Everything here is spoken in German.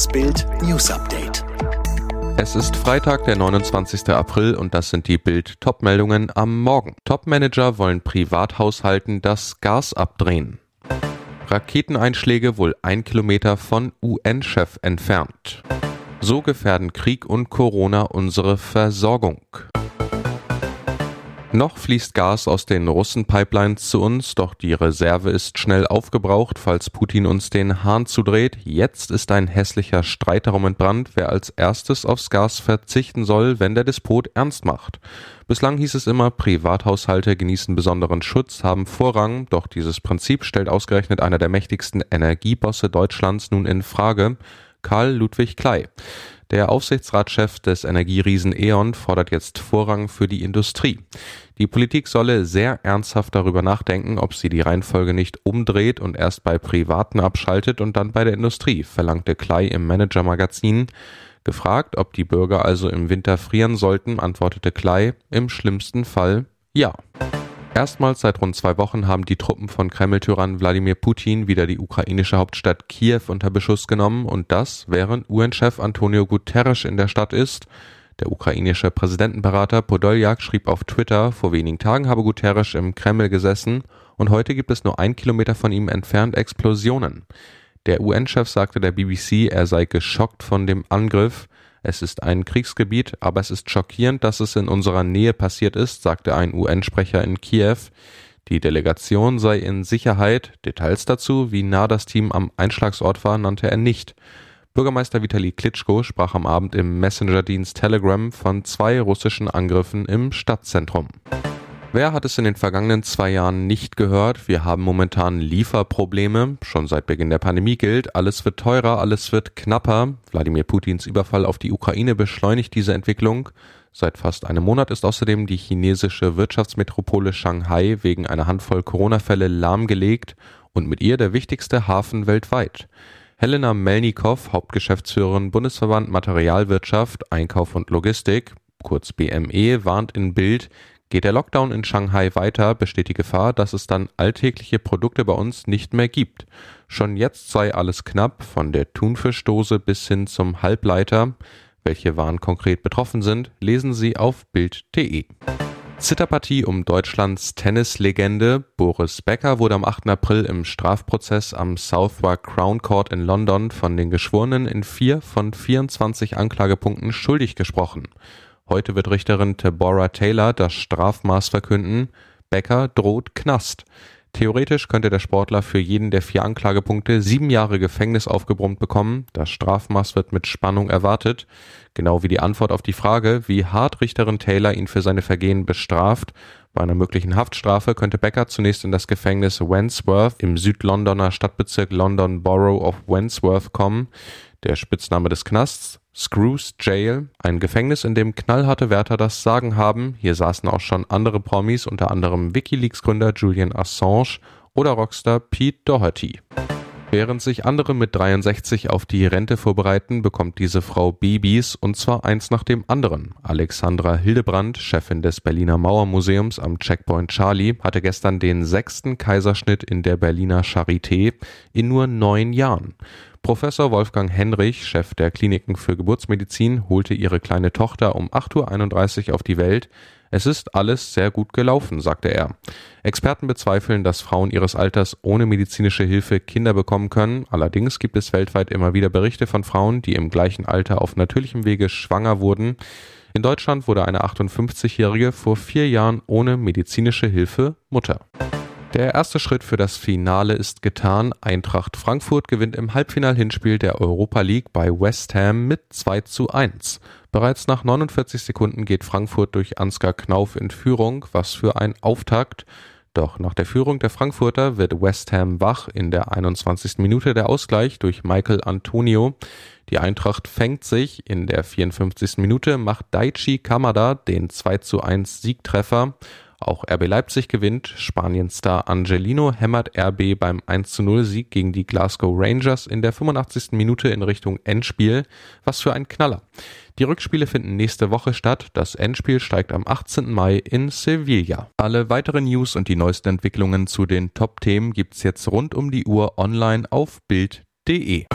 Das Bild News Update. Es ist Freitag, der 29. April und das sind die Bild Topmeldungen am Morgen. Topmanager wollen Privathaushalten das Gas abdrehen. Raketeneinschläge wohl ein Kilometer von UN-Chef entfernt. So gefährden Krieg und Corona unsere Versorgung. Noch fließt Gas aus den Russen-Pipelines zu uns, doch die Reserve ist schnell aufgebraucht, falls Putin uns den Hahn zudreht. Jetzt ist ein hässlicher Streit darum entbrannt, wer als erstes aufs Gas verzichten soll, wenn der Despot ernst macht. Bislang hieß es immer, Privathaushalte genießen besonderen Schutz, haben Vorrang, doch dieses Prinzip stellt ausgerechnet einer der mächtigsten Energiebosse Deutschlands nun in Frage, Karl Ludwig Klei. Der Aufsichtsratschef des Energieriesen E.ON fordert jetzt Vorrang für die Industrie. Die Politik solle sehr ernsthaft darüber nachdenken, ob sie die Reihenfolge nicht umdreht und erst bei Privaten abschaltet und dann bei der Industrie, verlangte Klei im Manager-Magazin. Gefragt, ob die Bürger also im Winter frieren sollten, antwortete Klei, im schlimmsten Fall ja. Erstmals seit rund zwei Wochen haben die Truppen von Kreml-Tyrann Wladimir Putin wieder die ukrainische Hauptstadt Kiew unter Beschuss genommen und das, während UN-Chef Antonio Guterres in der Stadt ist. Der ukrainische Präsidentenberater Podoljak schrieb auf Twitter, vor wenigen Tagen habe Guterres im Kreml gesessen und heute gibt es nur ein Kilometer von ihm entfernt Explosionen. Der UN-Chef sagte der BBC, er sei geschockt von dem Angriff. Es ist ein Kriegsgebiet, aber es ist schockierend, dass es in unserer Nähe passiert ist, sagte ein UN-Sprecher in Kiew. Die Delegation sei in Sicherheit. Details dazu, wie nah das Team am Einschlagsort war, nannte er nicht. Bürgermeister Vitali Klitschko sprach am Abend im Messenger-Dienst Telegram von zwei russischen Angriffen im Stadtzentrum. Wer hat es in den vergangenen zwei Jahren nicht gehört? Wir haben momentan Lieferprobleme. Schon seit Beginn der Pandemie gilt, alles wird teurer, alles wird knapper. Wladimir Putins Überfall auf die Ukraine beschleunigt diese Entwicklung. Seit fast einem Monat ist außerdem die chinesische Wirtschaftsmetropole Shanghai wegen einer Handvoll Corona-Fälle lahmgelegt und mit ihr der wichtigste Hafen weltweit. Helena Melnikow, Hauptgeschäftsführerin Bundesverband Materialwirtschaft, Einkauf und Logistik, kurz BME, warnt in Bild, Geht der Lockdown in Shanghai weiter, besteht die Gefahr, dass es dann alltägliche Produkte bei uns nicht mehr gibt. Schon jetzt sei alles knapp, von der Thunfischdose bis hin zum Halbleiter. Welche Waren konkret betroffen sind, lesen Sie auf Bild.de. Zitterpartie um Deutschlands Tennislegende Boris Becker wurde am 8. April im Strafprozess am Southwark Crown Court in London von den Geschworenen in vier von 24 Anklagepunkten schuldig gesprochen. Heute wird Richterin Deborah Taylor das Strafmaß verkünden. Becker droht Knast. Theoretisch könnte der Sportler für jeden der vier Anklagepunkte sieben Jahre Gefängnis aufgebrummt bekommen. Das Strafmaß wird mit Spannung erwartet. Genau wie die Antwort auf die Frage, wie hart Richterin Taylor ihn für seine Vergehen bestraft. Bei einer möglichen Haftstrafe könnte Becker zunächst in das Gefängnis Wandsworth im Südlondoner Stadtbezirk London Borough of Wandsworth kommen. Der Spitzname des Knasts Screws Jail, ein Gefängnis, in dem knallharte Wärter das Sagen haben. Hier saßen auch schon andere Promis, unter anderem WikiLeaks-Gründer Julian Assange oder Rockstar Pete Doherty. Während sich andere mit 63 auf die Rente vorbereiten, bekommt diese Frau Babys und zwar eins nach dem anderen. Alexandra Hildebrand, Chefin des Berliner Mauermuseums am Checkpoint Charlie, hatte gestern den sechsten Kaiserschnitt in der Berliner Charité in nur neun Jahren. Professor Wolfgang Henrich, Chef der Kliniken für Geburtsmedizin, holte ihre kleine Tochter um 8.31 Uhr auf die Welt. Es ist alles sehr gut gelaufen, sagte er. Experten bezweifeln, dass Frauen ihres Alters ohne medizinische Hilfe Kinder bekommen können. Allerdings gibt es weltweit immer wieder Berichte von Frauen, die im gleichen Alter auf natürlichem Wege schwanger wurden. In Deutschland wurde eine 58-Jährige vor vier Jahren ohne medizinische Hilfe Mutter. Der erste Schritt für das Finale ist getan. Eintracht Frankfurt gewinnt im Halbfinal-Hinspiel der Europa League bei West Ham mit 2 zu 1. Bereits nach 49 Sekunden geht Frankfurt durch Ansgar Knauf in Führung, was für ein Auftakt. Doch nach der Führung der Frankfurter wird West Ham wach in der 21. Minute der Ausgleich durch Michael Antonio. Die Eintracht fängt sich. In der 54. Minute macht Daichi Kamada den 2 zu 1 Siegtreffer. Auch RB Leipzig gewinnt. Spanien-Star Angelino hämmert RB beim 1-0 Sieg gegen die Glasgow Rangers in der 85. Minute in Richtung Endspiel. Was für ein Knaller. Die Rückspiele finden nächste Woche statt. Das Endspiel steigt am 18. Mai in Sevilla. Alle weiteren News und die neuesten Entwicklungen zu den Top-Themen gibt's jetzt rund um die Uhr online auf Bild.de.